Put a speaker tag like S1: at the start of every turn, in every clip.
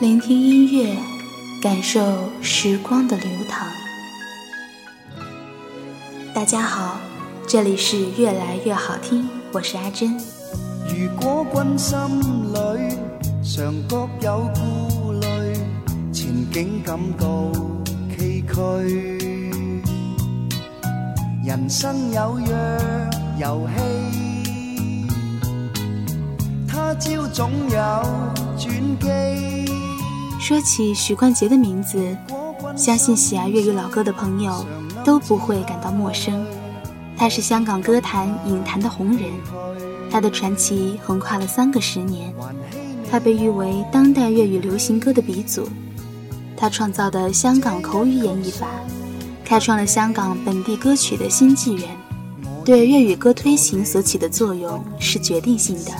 S1: 聆听音乐，感受时光的流淌。大家好，这里是越来越好听，我是阿珍。
S2: 如果君心里常各有顾虑，前景感到崎岖，人生有若游戏。他朝总有转机。
S1: 说起许冠杰的名字，相信喜爱粤语老歌的朋友都不会感到陌生。他是香港歌坛、影坛的红人，他的传奇横跨了三个十年。他被誉为当代粤语流行歌的鼻祖，他创造的香港口语演绎法，开创了香港本地歌曲的新纪元，对粤语歌推行所起的作用是决定性的。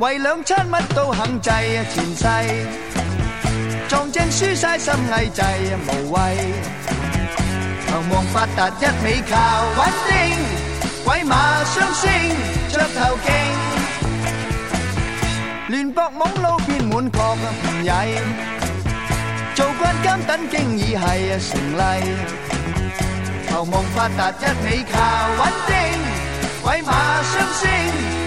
S2: 为两餐，乜都肯制，啊，前世撞正输晒心翳，制无谓。求望发达一味靠稳定，鬼马双星着头劲，乱作懵佬变满壳唔曳，做惯监趸经已系成例。求望发达一味靠稳定，鬼马双星。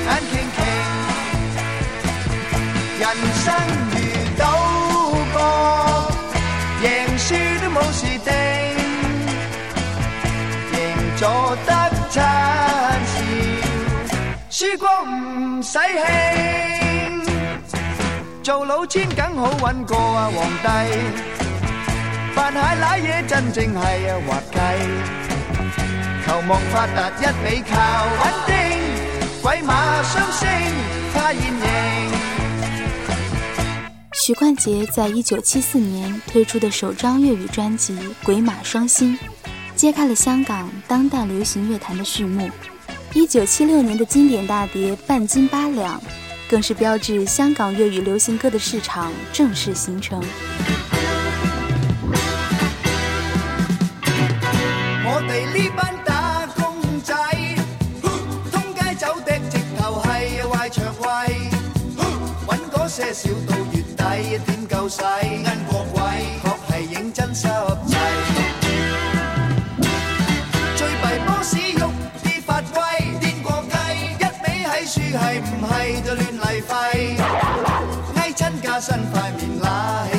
S2: 生如赌局，赢输都冇事定，赢咗得惨笑，输光唔使庆。做老千梗好揾过啊皇帝，扮蟹濑嘢真正系啊滑稽，球幕发达一味靠稳定，鬼马双星他现形。
S1: 许冠杰在一九七四年推出的首张粤语专辑《鬼马双星》，揭开了香港当代流行乐坛的序幕。一九七六年的经典大碟《半斤八两》，更是标志香港粤语流行歌的市场正式形成。
S2: 点够使？奀过位，学系认真实最弊波士郁啲发威，癫过鸡，一味喺书系唔系就乱嚟费，亲块面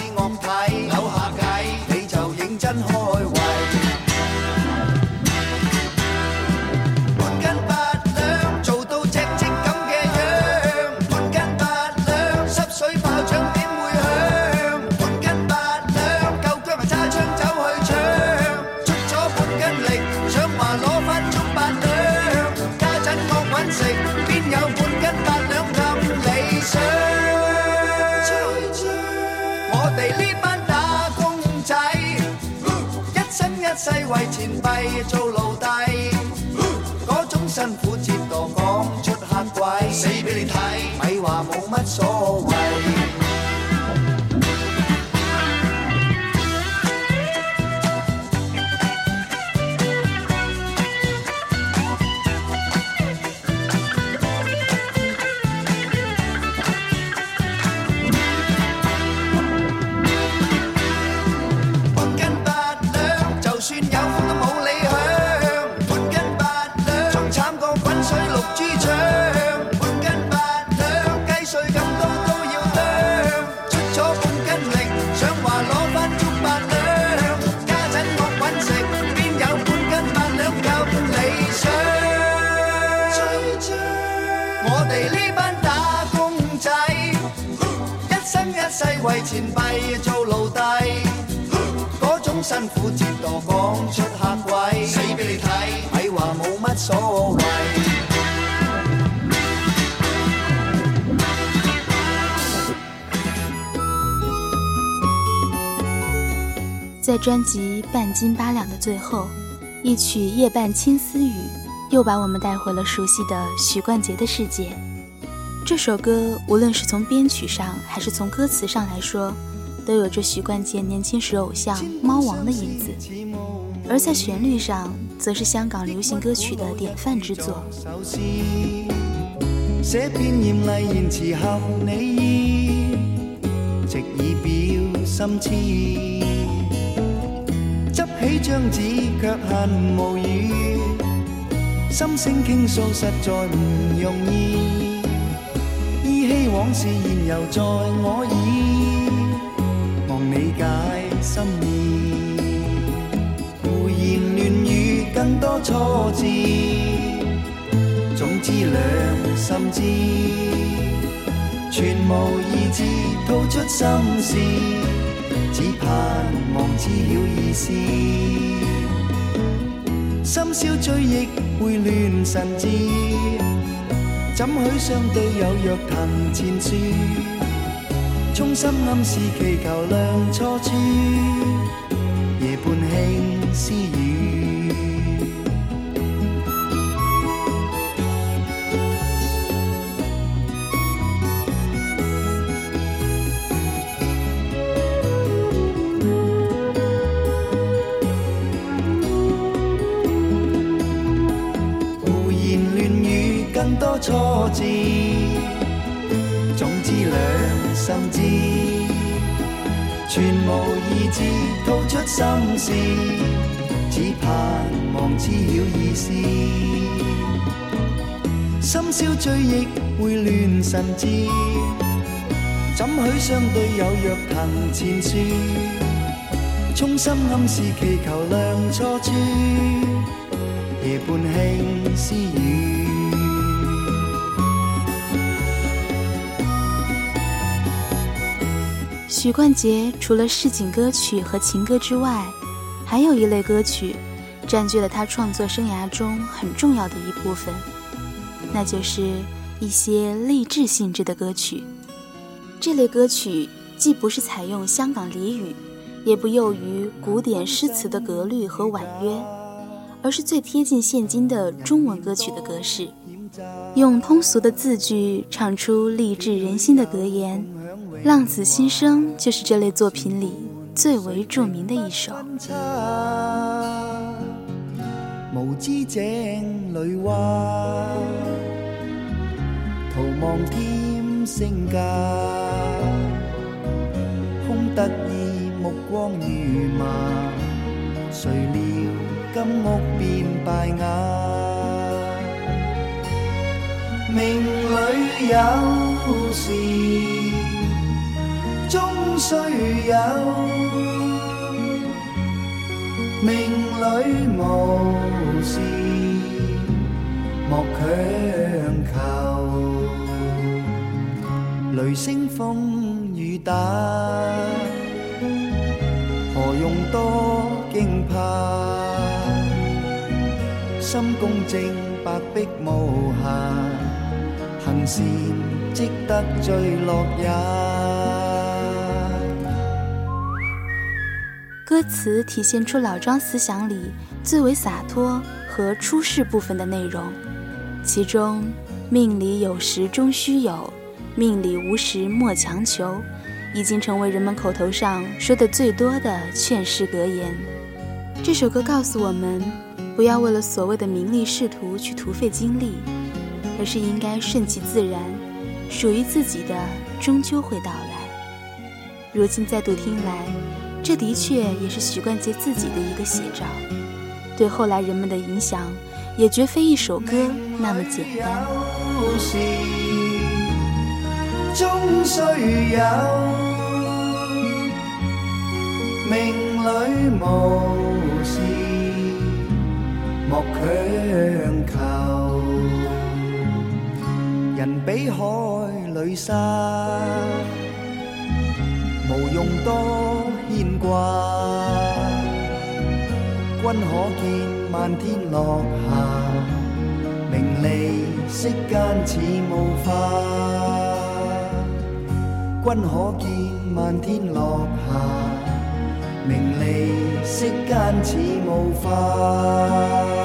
S2: 话攞翻足八两，家阵角揾食，边有半斤八两咁理想？我哋呢班打工仔，一生一世为钱币做奴隶，嗰种辛苦折堕讲出黑鬼，死俾你睇，咪话冇乜所谓。世为钱币做奴隶，嗰种辛苦折堕讲出客贵，死俾你睇，咪话冇乜所谓。
S1: 在专辑《半斤八两》嘅最后，一曲《夜半青丝雨》又把我们带回了熟悉的徐冠杰的世界。这首歌无论是从编曲上，还是从歌词上来说，都有着许冠杰年轻时偶像猫王的影子，而在旋律上，则是香港流行歌曲的典范之作。
S2: 起心在容易。往事现犹在，我耳，望你解心意。胡言乱语，更多错字，总之两心知。全无意志吐出心事，只盼望知晓意思。深宵追忆会乱神志。怎许相对有若藤前樹，衷心暗示祈求亮初处，夜半轻私語。多错总之两心知，全无意志吐出心事，只盼望知晓意思。深宵追亦会乱神志，怎许相对有若藤前树？衷心暗示祈求亮初处，夜半轻私语。
S1: 许冠杰除了市井歌曲和情歌之外，还有一类歌曲占据了他创作生涯中很重要的一部分，那就是一些励志性质的歌曲。这类歌曲既不是采用香港俚语，也不囿于古典诗词的格律和婉约，而是最贴近现今的中文歌曲的格式，用通俗的字句唱出励志人心的格言。浪子心声就是这类作品里最为著名的一首
S2: 无知井里蛙徒望添声格，空得意目光如麻谁料金屋变白瓦命里有时需有命里无事，莫强求。雷声风雨打，何用多惊怕？心公正，白璧无瑕，行善积得最乐也。
S1: 歌词体现出老庄思想里最为洒脱和出世部分的内容，其中“命里有时终须有，命里无时莫强求”已经成为人们口头上说的最多的劝世格言。这首歌告诉我们，不要为了所谓的名利仕途去徒费精力，而是应该顺其自然，属于自己的终究会到来。如今再度听来。这的确也是许冠杰自己的一个写照，对后来人们的影响，也绝非一首歌那么简单。
S2: 牵挂，君可见漫天落霞？名利世间似雾化，君可见漫天落霞？名利世间似雾化。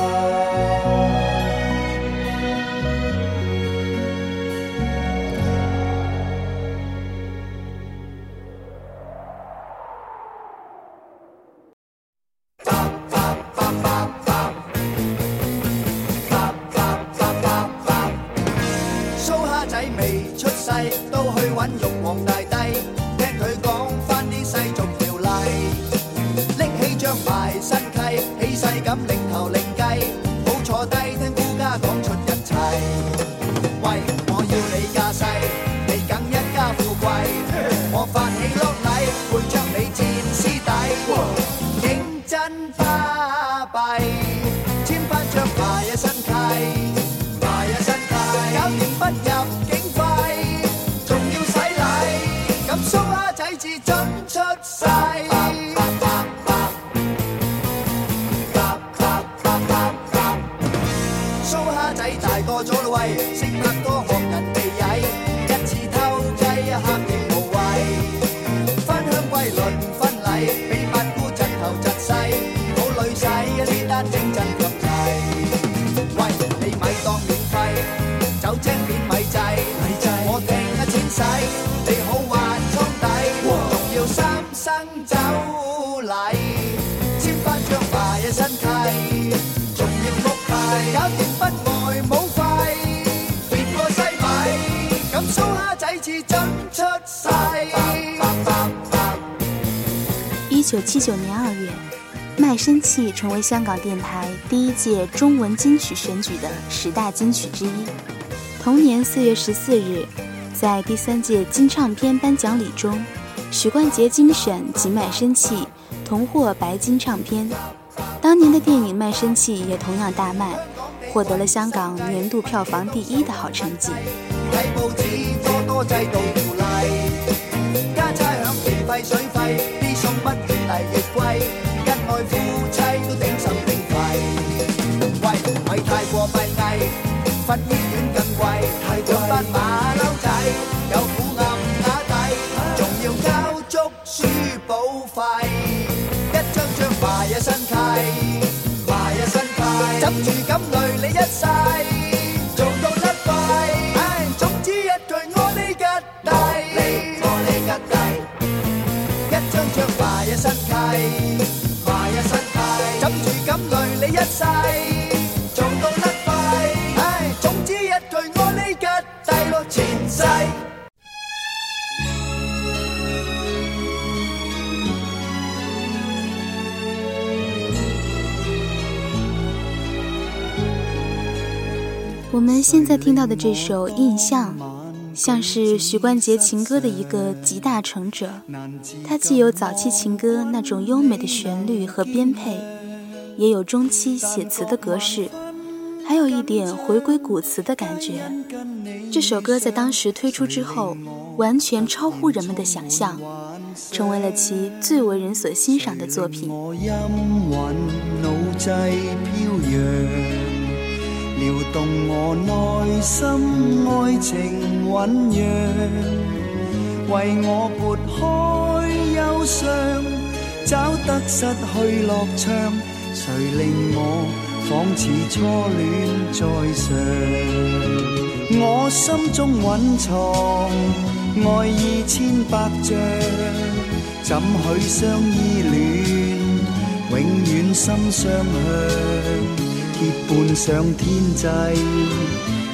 S2: 咗咯喂，识得多学人哋曳，一次偷鸡刻亦无谓。返乡归论婚礼，比八姑窒头窒细，冇女仔呢单请尽入齐。喂，你咪当免费，酒清片咪制，我听啊
S1: 请洗。七九年二月，《卖身契》成为香港电台第一届中文金曲选举的十大金曲之一。同年四月十四日，在第三届金唱片颁奖礼中，许冠杰精选及《卖身契》同获白金唱片。当年的电影《卖身契》也同样大卖，获得了香港年度票房第一的好成
S2: 绩。公立医院更贵，太贵。马骝仔有苦暗哑底，仲要交足书保费，一张张卖一身契，卖一身契。枕住咁累你一世做到出唉，总之一句我呢吉弟，我呢吉弟，一张张卖一身契，卖一身契。枕住咁累你一世。
S1: 我们现在听到的这首《印象》，像是许冠杰情歌的一个集大成者。它既有早期情歌那种优美的旋律和编配，也有中期写词的格式，还有一点回归古词的感觉。这首歌在当时推出之后，完全超乎人们的想象，成为了其最为人所欣赏的作品。
S2: 撩动我内心爱情酝酿，为我拨开忧伤，找得失去乐畅。谁令我仿似初恋再上？我心中蕴藏爱意千百丈，怎许相依恋，永远心相向。结伴上天际，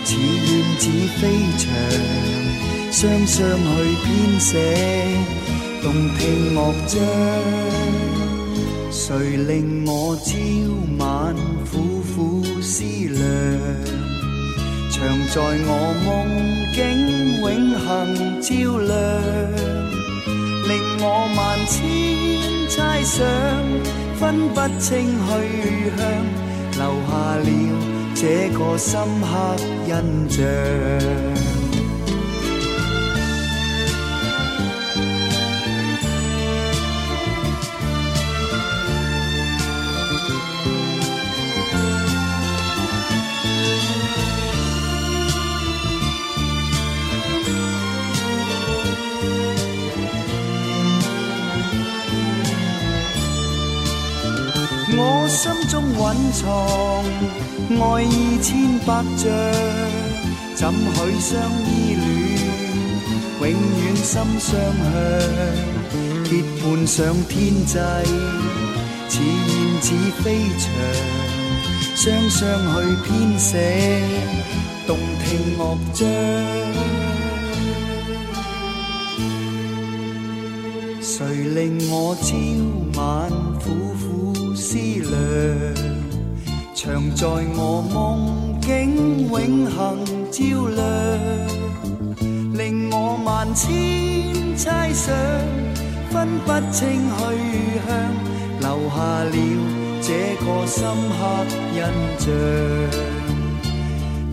S2: 似燕子飞翔，双双去编写动听乐章。谁令我朝晚苦苦思量，常在我梦境永恒照亮，令我万千猜想，分不清去向。留下了这个深刻印象。蕴藏爱意千百丈，怎许相依恋？永远心相向，结伴上天际，似燕子飞翔，双双去编写动听乐章。谁令我朝晚苦？思量，长在我梦境，永恒照亮，令我万千猜想，分不清去向，留下了这个深刻印象，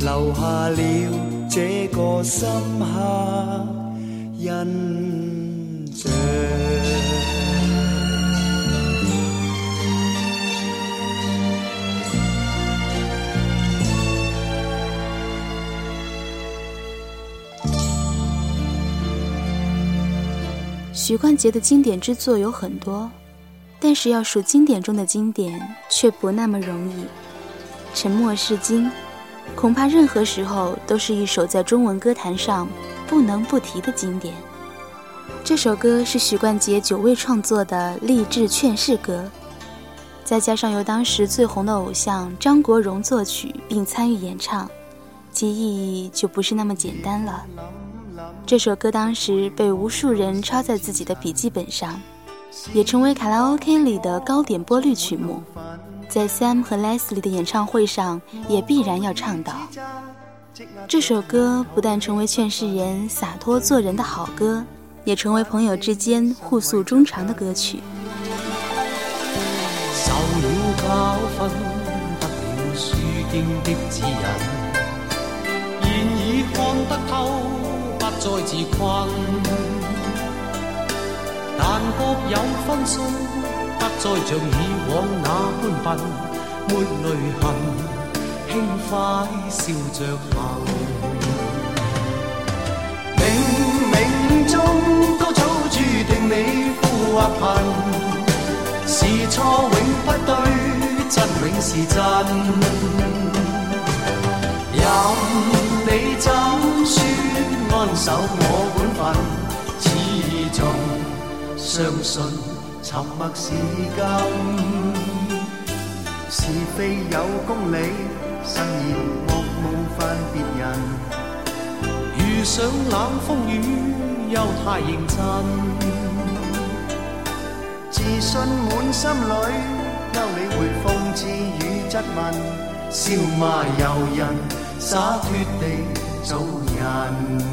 S2: 留下了这个深刻印象。
S1: 许冠杰的经典之作有很多，但是要数经典中的经典，却不那么容易。《沉默是金》恐怕任何时候都是一首在中文歌坛上不能不提的经典。这首歌是许冠杰久未创作的励志劝世歌，再加上由当时最红的偶像张国荣作曲并参与演唱，其意义就不是那么简单了。这首歌当时被无数人抄在自己的笔记本上，也成为卡拉 OK 里的高点播率曲目，在 Sam 和 Leslie 的演唱会上也必然要唱到。这首歌不但成为劝世人洒脱做人的好歌，也成为朋友之间互诉衷肠的歌曲。
S3: 得透。再自困，但各有分寸，不再像以往那般笨，没泪痕，轻快笑着行。
S2: 冥冥中都早注定，你富或贫，是错永不对，真永是真。任你怎说，安守我本份，始终相信沉默是金。是非有公理，慎言莫冒犯别人。
S3: 遇上冷风雨，又太认真，
S2: 自信满心里，休理会讽刺与质问，笑骂由人。洒脱地做人。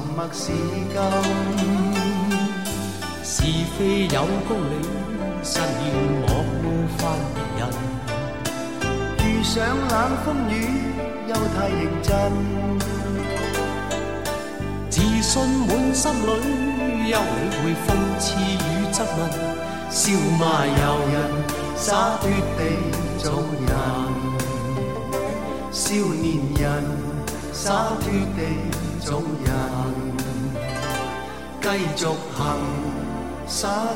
S2: 沉默是金，
S3: 是非有公理，失言莫冒犯别人。
S2: 遇上冷风雨，又太认真，
S3: 自信满心里，又理会讽刺与质问？
S2: 笑骂由人，洒脱地做人。少年人，洒脱地。继续洒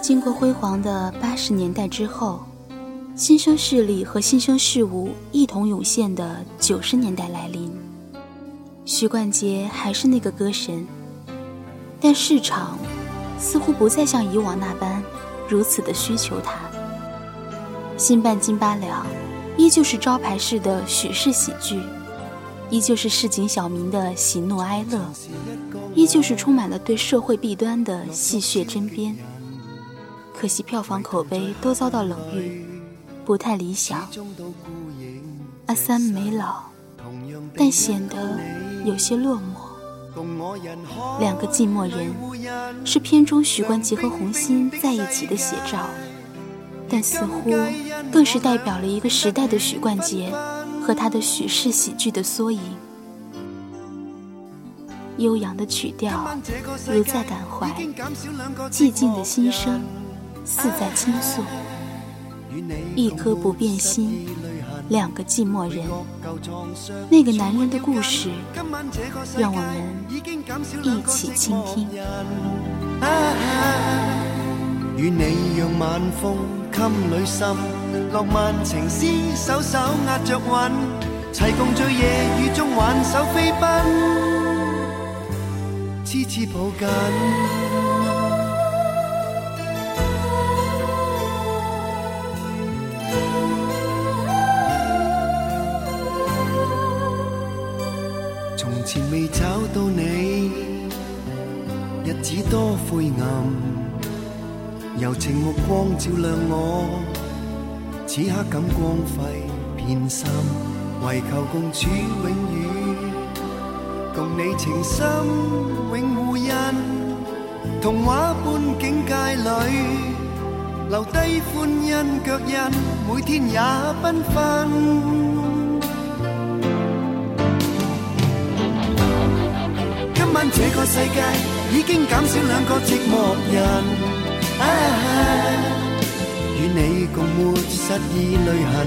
S1: 经过辉煌的八十年代之后，新生势力和新生事物一同涌现的九十年代来临。徐冠杰还是那个歌神，但市场似乎不再像以往那般如此的需求他。新半斤八两，依旧是招牌式的许氏喜剧，依旧是市井小民的喜怒哀乐，依旧是充满了对社会弊端的戏谑针砭。可惜票房口碑都遭到冷遇，不太理想。阿三没老，但显得。有些落寞，两个寂寞人，是片中许冠杰和红欣在一起的写照，但似乎更是代表了一个时代的许冠杰和他的许氏喜剧的缩影。悠扬的曲调，如在感怀；寂静的心声，似在倾诉。一颗不变心。两个寂寞人，那个男人的故事，让我们一起倾听。
S2: 与你让晚风襟里渗，浪漫情思手手压着韵，齐共在夜雨中挽手飞奔，痴痴抱紧。前未找到你，日子多灰暗。柔情目光照亮我，此刻感光辉遍心，唯求共处永远，共你情深永互印。童话般境界里，留低欢欣脚印，每天也缤纷。这个世界已经减少两个寂寞人，与你共活，失意泪痕，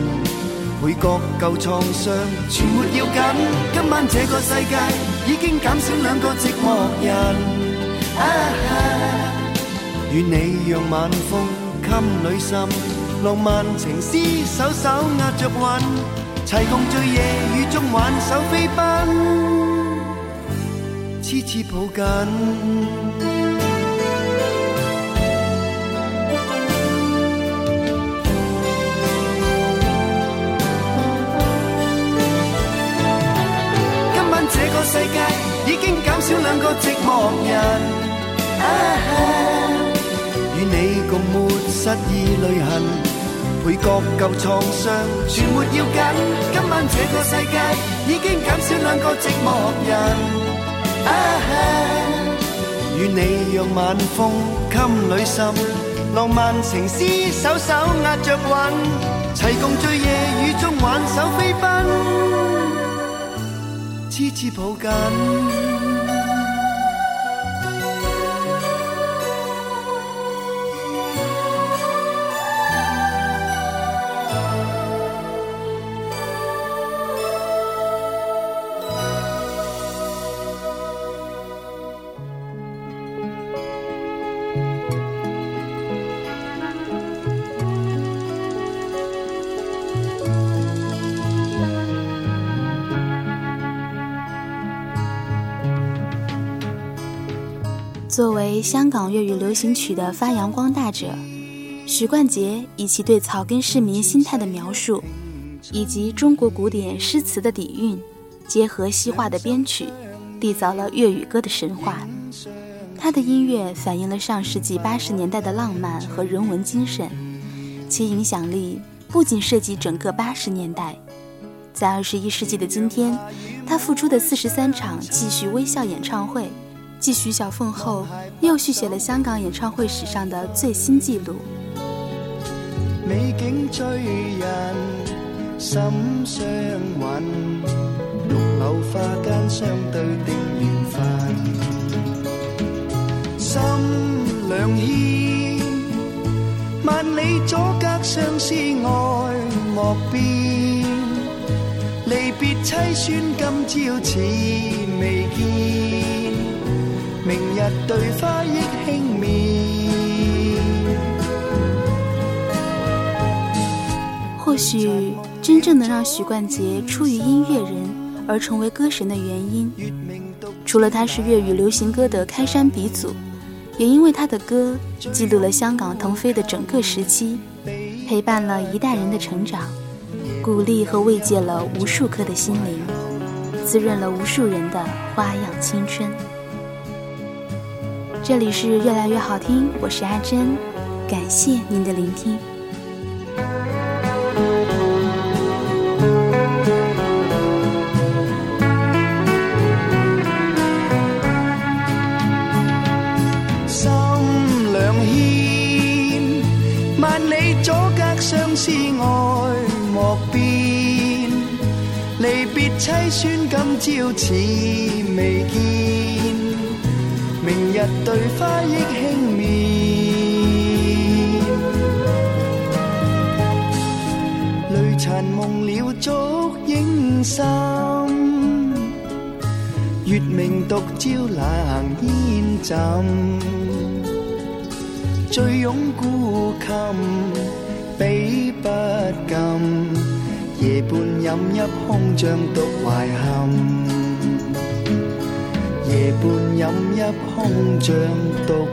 S2: 每个旧创伤全没要紧。今晚这个世界已经减少两个寂寞人，与你让晚风襟里心，浪漫情诗手手压着韵，齐共醉夜雨中挽手飞奔。痴痴抱紧。今晚这个世界已经减少两个寂寞人。与你共没失意泪痕，配各旧创伤全没要紧。今晚这个世界已经减少两个寂寞人。与你让晚风襟里渗，浪漫情思手手压着韵，齐共醉夜雨中挽手飞奔，痴痴抱紧。
S1: 作为香港粤语流行曲的发扬光大者，许冠杰以其对草根市民心态的描述，以及中国古典诗词的底蕴，结合西化的编曲，缔造了粤语歌的神话。他的音乐反映了上世纪八十年代的浪漫和人文精神，其影响力不仅涉及整个八十年代，在二十一世纪的今天，他复出的四十三场继续微笑演唱会。继徐小凤后，又续写了香港演唱会史上的最新纪录。
S2: 美景醉人，心相韵，玉楼花间相对的缘分，心两牵，万里阻隔相思爱莫变，离别凄酸，今朝似未见。明日对花
S1: 或许真正能让许冠杰出于音乐人而成为歌神的原因，除了他是粤语流行歌的开山鼻祖，也因为他的歌记录了香港腾飞的整个时期，陪伴了一代人的成长，鼓励和慰藉了无数颗的心灵，滋润了无数人的花样青春。这里是越来越好听，我是阿珍，感谢您的聆听。
S2: 心两牵，万里阻隔，相思爱莫变。离别凄酸，今朝似未见。明日对花忆轻面，泪残梦了烛影深，月明独照冷烟枕，醉拥孤衾悲不禁，夜半饮泣空帐独怀憾。夜半饮泣，空像独。